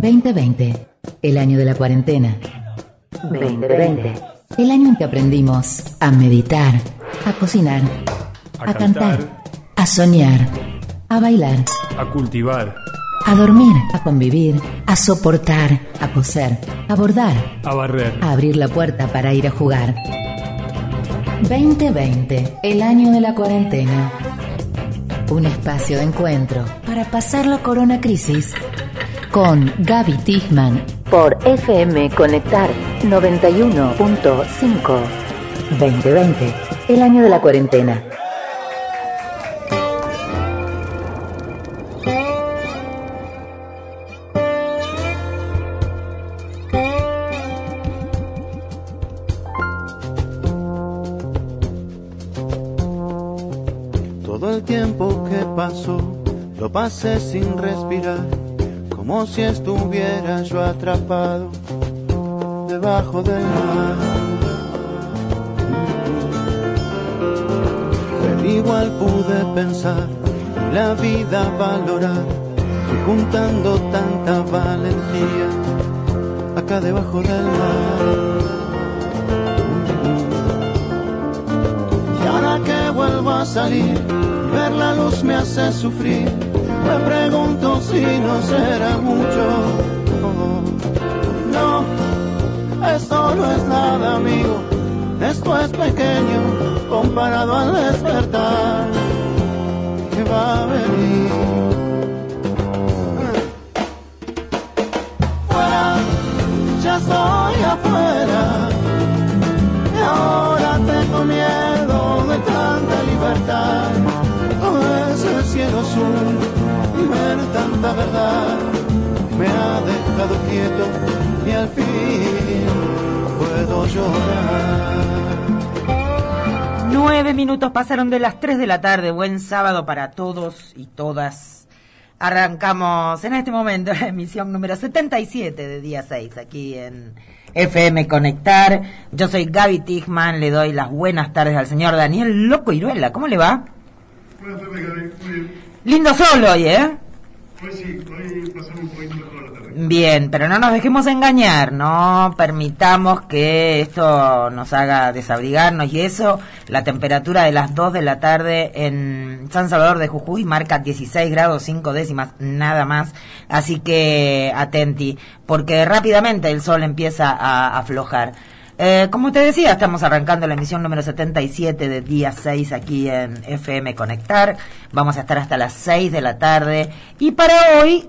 2020, el año de la cuarentena. 2020, el año en que aprendimos a meditar, a cocinar, a, cantar, a soñar, a bailar, a cultivar, a dormir, a convivir, a soportar, a coser, a bordar, a barrer, a abrir la puerta para ir a jugar. 2020, el año de la cuarentena. Un espacio de encuentro para pasar la corona crisis con Gaby Tigman por FM Conectar 91.5. 2020, el año de la cuarentena. Todo el tiempo que pasó lo pasé sin respirar, como si estuviera yo atrapado debajo del mar. Pero igual pude pensar la vida valorar y juntando tanta valentía acá debajo del mar. Y ahora que vuelvo a salir, ver la luz me hace sufrir. Me pregunto si no será mucho. No, esto no es nada, amigo. Esto es pequeño comparado al despertar que va a venir. Fuera, ya estoy afuera. Y ahora tengo miedo de tanta libertad. Oh, ese cielo azul tanta verdad me ha dejado quieto y al fin puedo llorar. Nueve minutos pasaron de las tres de la tarde. Buen sábado para todos y todas. Arrancamos en este momento la emisión número 77 de día 6 aquí en FM Conectar. Yo soy Gaby Tigman, le doy las buenas tardes al señor Daniel Loco Iruela. ¿Cómo le va? Buenas tardes, Gaby. Muy bien. Lindo sol hoy, ¿eh? Bien, pero no nos dejemos engañar, no permitamos que esto nos haga desabrigarnos y eso, la temperatura de las 2 de la tarde en San Salvador de Jujuy marca 16 grados 5 décimas, nada más, así que atenti, porque rápidamente el sol empieza a aflojar. Eh, como te decía, estamos arrancando la emisión número 77 de día 6 aquí en FM Conectar. Vamos a estar hasta las 6 de la tarde. Y para hoy,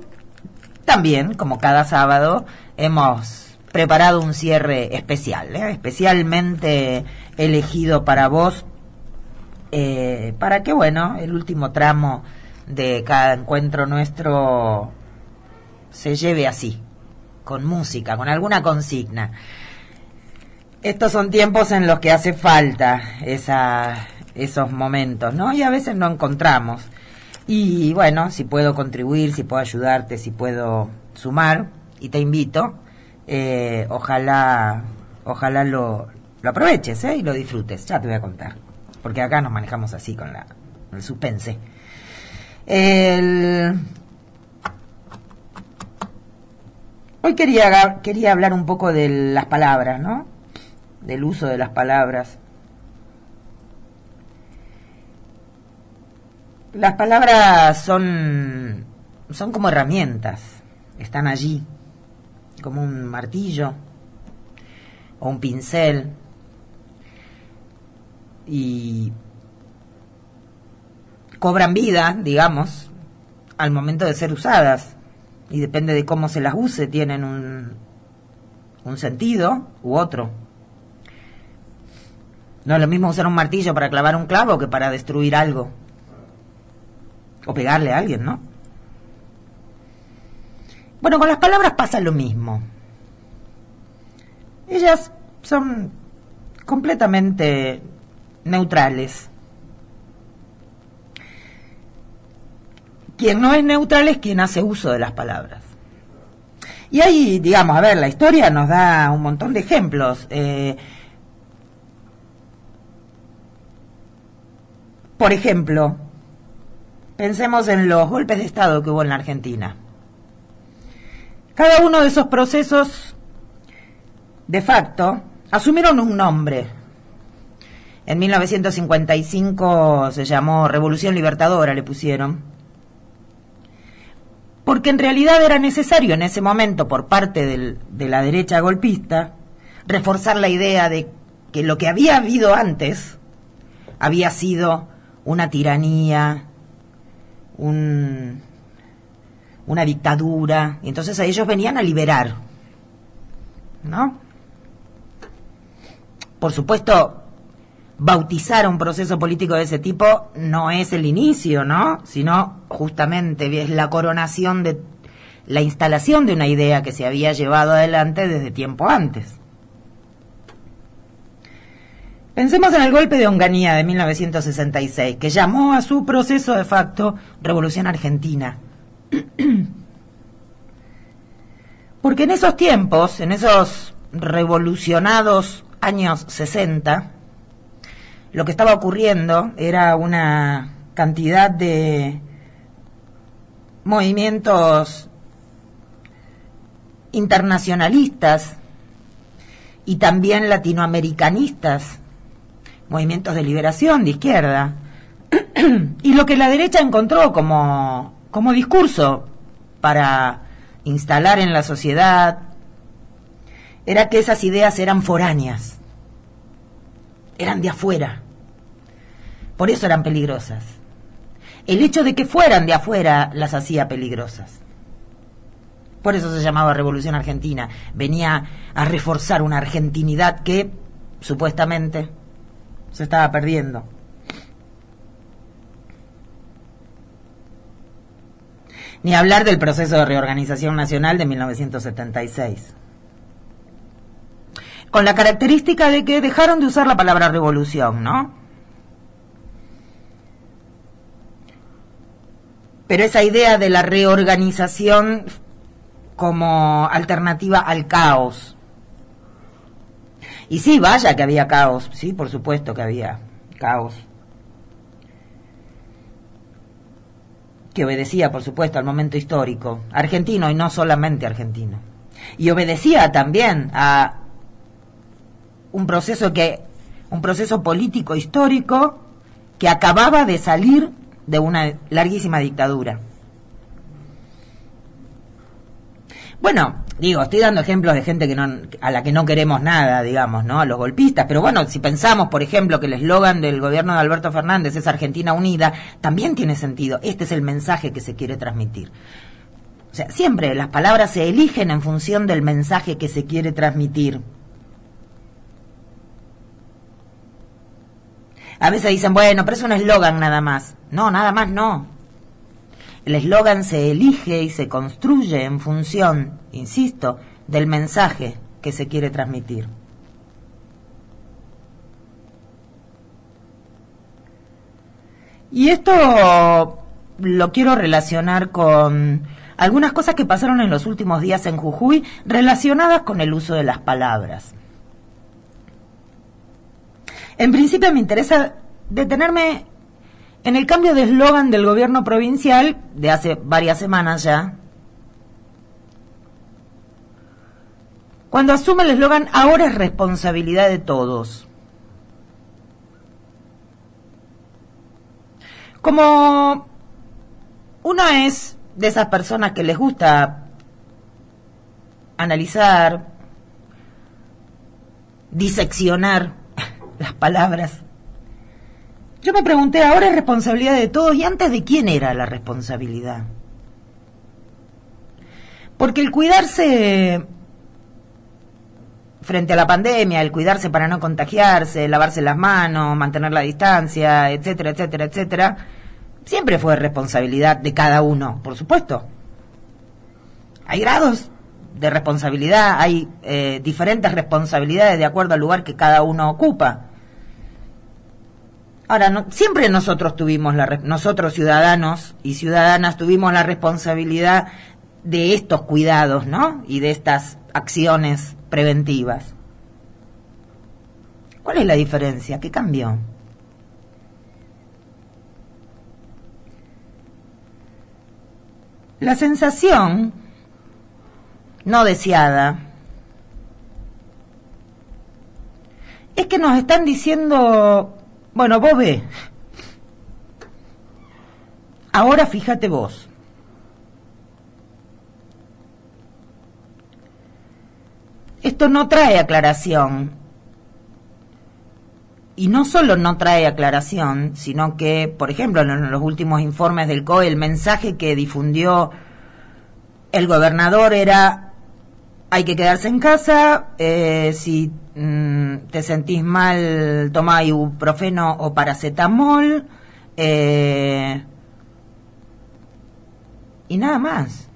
también, como cada sábado, hemos preparado un cierre especial, ¿eh? especialmente elegido para vos, eh, para que, bueno, el último tramo de cada encuentro nuestro se lleve así, con música, con alguna consigna. Estos son tiempos en los que hace falta esos momentos, ¿no? Y a veces no encontramos. Y bueno, si puedo contribuir, si puedo ayudarte, si puedo sumar, y te invito, eh, ojalá, ojalá lo, aproveches ¿eh? y lo disfrutes. Ya te voy a contar. Porque acá nos manejamos así con la, el suspense. Hoy quería, quería hablar un poco de las palabras, ¿no? Del uso de las palabras. Las palabras son, son como herramientas, están allí, como un martillo o un pincel. Y cobran vida, digamos, al momento de ser usadas. Y depende de cómo se las use, tienen un, un sentido u otro. No es lo mismo usar un martillo para clavar un clavo que para destruir algo. O pegarle a alguien, ¿no? Bueno, con las palabras pasa lo mismo. Ellas son completamente neutrales. Quien no es neutral es quien hace uso de las palabras. Y ahí, digamos, a ver, la historia nos da un montón de ejemplos. Eh, por ejemplo, pensemos en los golpes de Estado que hubo en la Argentina. Cada uno de esos procesos, de facto, asumieron un nombre. En 1955 se llamó Revolución Libertadora, le pusieron. Porque en realidad era necesario en ese momento, por parte del, de la derecha golpista, reforzar la idea de que lo que había habido antes había sido una tiranía, un, una dictadura, y entonces ellos venían a liberar, ¿no? Por supuesto, bautizar un proceso político de ese tipo no es el inicio, ¿no? Sino justamente es la coronación de la instalación de una idea que se había llevado adelante desde tiempo antes. Pensemos en el golpe de Onganía de 1966, que llamó a su proceso de facto Revolución Argentina. Porque en esos tiempos, en esos revolucionados años 60, lo que estaba ocurriendo era una cantidad de movimientos internacionalistas y también latinoamericanistas, movimientos de liberación de izquierda, y lo que la derecha encontró como, como discurso para instalar en la sociedad era que esas ideas eran foráneas, eran de afuera, por eso eran peligrosas. El hecho de que fueran de afuera las hacía peligrosas. Por eso se llamaba Revolución Argentina. Venía a reforzar una argentinidad que supuestamente se estaba perdiendo. Ni hablar del proceso de reorganización nacional de 1976 con la característica de que dejaron de usar la palabra revolución, ¿no? Pero esa idea de la reorganización como alternativa al caos. Y sí, vaya que había caos, sí, por supuesto que había caos. Que obedecía, por supuesto, al momento histórico, argentino y no solamente argentino. Y obedecía también a un proceso que un proceso político histórico que acababa de salir de una larguísima dictadura. Bueno, digo, estoy dando ejemplos de gente que no, a la que no queremos nada, digamos, ¿no? A los golpistas, pero bueno, si pensamos, por ejemplo, que el eslogan del gobierno de Alberto Fernández es Argentina Unida, también tiene sentido. Este es el mensaje que se quiere transmitir. O sea, siempre las palabras se eligen en función del mensaje que se quiere transmitir. A veces dicen, bueno, pero es un eslogan nada más. No, nada más no. El eslogan se elige y se construye en función, insisto, del mensaje que se quiere transmitir. Y esto lo quiero relacionar con algunas cosas que pasaron en los últimos días en Jujuy relacionadas con el uso de las palabras. En principio me interesa detenerme en el cambio de eslogan del gobierno provincial de hace varias semanas ya. Cuando asume el eslogan, ahora es responsabilidad de todos. Como una es de esas personas que les gusta analizar, diseccionar las palabras. Yo me pregunté, ahora es responsabilidad de todos y antes de quién era la responsabilidad. Porque el cuidarse frente a la pandemia, el cuidarse para no contagiarse, lavarse las manos, mantener la distancia, etcétera, etcétera, etcétera, siempre fue responsabilidad de cada uno, por supuesto. Hay grados de responsabilidad, hay eh, diferentes responsabilidades de acuerdo al lugar que cada uno ocupa. Ahora, siempre nosotros tuvimos, la, nosotros ciudadanos y ciudadanas tuvimos la responsabilidad de estos cuidados, ¿no? Y de estas acciones preventivas. ¿Cuál es la diferencia? ¿Qué cambió? La sensación no deseada, es que nos están diciendo, bueno, vos ve, ahora fíjate vos, esto no trae aclaración. Y no solo no trae aclaración, sino que, por ejemplo, en los últimos informes del COE, el mensaje que difundió el gobernador era hay que quedarse en casa, eh, si mm, te sentís mal, toma ibuprofeno o paracetamol, eh, y nada más.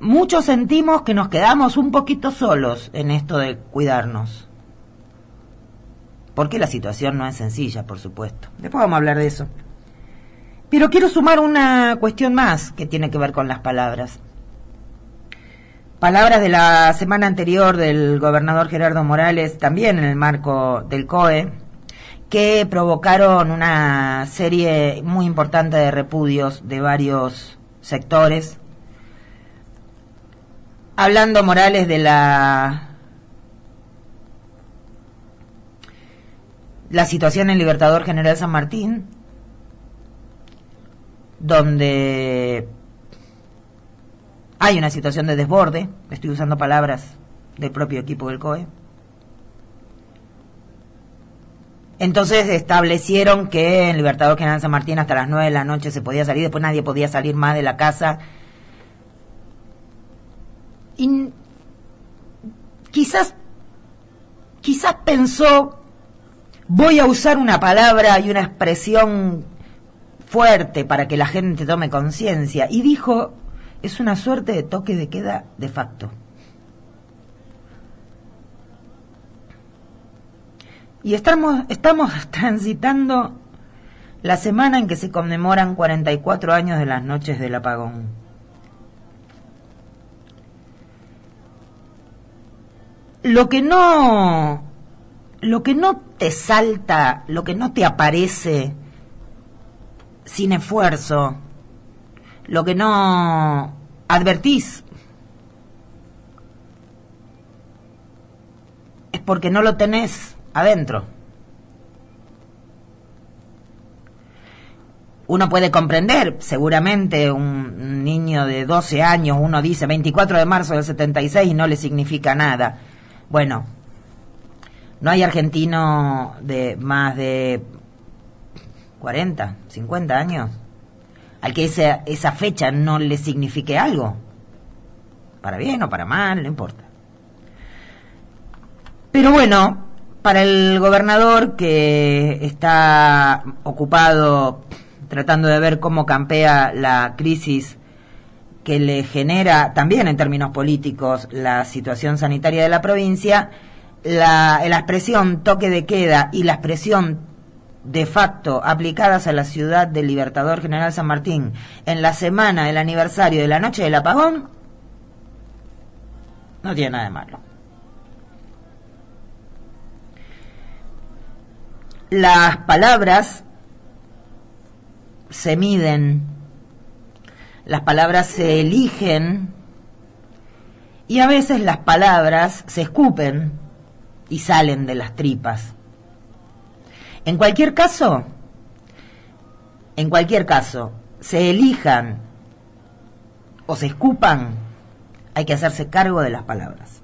Muchos sentimos que nos quedamos un poquito solos en esto de cuidarnos. Porque la situación no es sencilla, por supuesto. Después vamos a hablar de eso. Pero quiero sumar una cuestión más que tiene que ver con las palabras. Palabras de la semana anterior del gobernador Gerardo Morales, también en el marco del COE, que provocaron una serie muy importante de repudios de varios sectores. Hablando Morales de la la situación en Libertador General San Martín, donde hay una situación de desborde, estoy usando palabras del propio equipo del COE. Entonces establecieron que en Libertador General San Martín hasta las 9 de la noche se podía salir, después nadie podía salir más de la casa. Y quizás, quizás pensó, voy a usar una palabra y una expresión fuerte para que la gente tome conciencia. Y dijo, es una suerte de toque de queda de facto. Y estamos, estamos transitando la semana en que se conmemoran 44 años de las noches del apagón. Lo que no lo que no te salta, lo que no te aparece sin esfuerzo, lo que no advertís, es porque no lo tenés adentro. Uno puede comprender, seguramente un niño de 12 años, uno dice 24 de marzo del 76 y no le significa nada. Bueno, no hay argentino de más de 40, 50 años, al que esa, esa fecha no le signifique algo. Para bien o para mal, no importa. Pero bueno, para el gobernador que está ocupado tratando de ver cómo campea la crisis que le genera también en términos políticos la situación sanitaria de la provincia, la, la expresión toque de queda y la expresión de facto aplicadas a la ciudad del Libertador General San Martín en la semana del aniversario de la noche del apagón, no tiene nada de malo. Las palabras se miden, las palabras se eligen y a veces las palabras se escupen y salen de las tripas. En cualquier caso, en cualquier caso, se elijan o se escupan, hay que hacerse cargo de las palabras.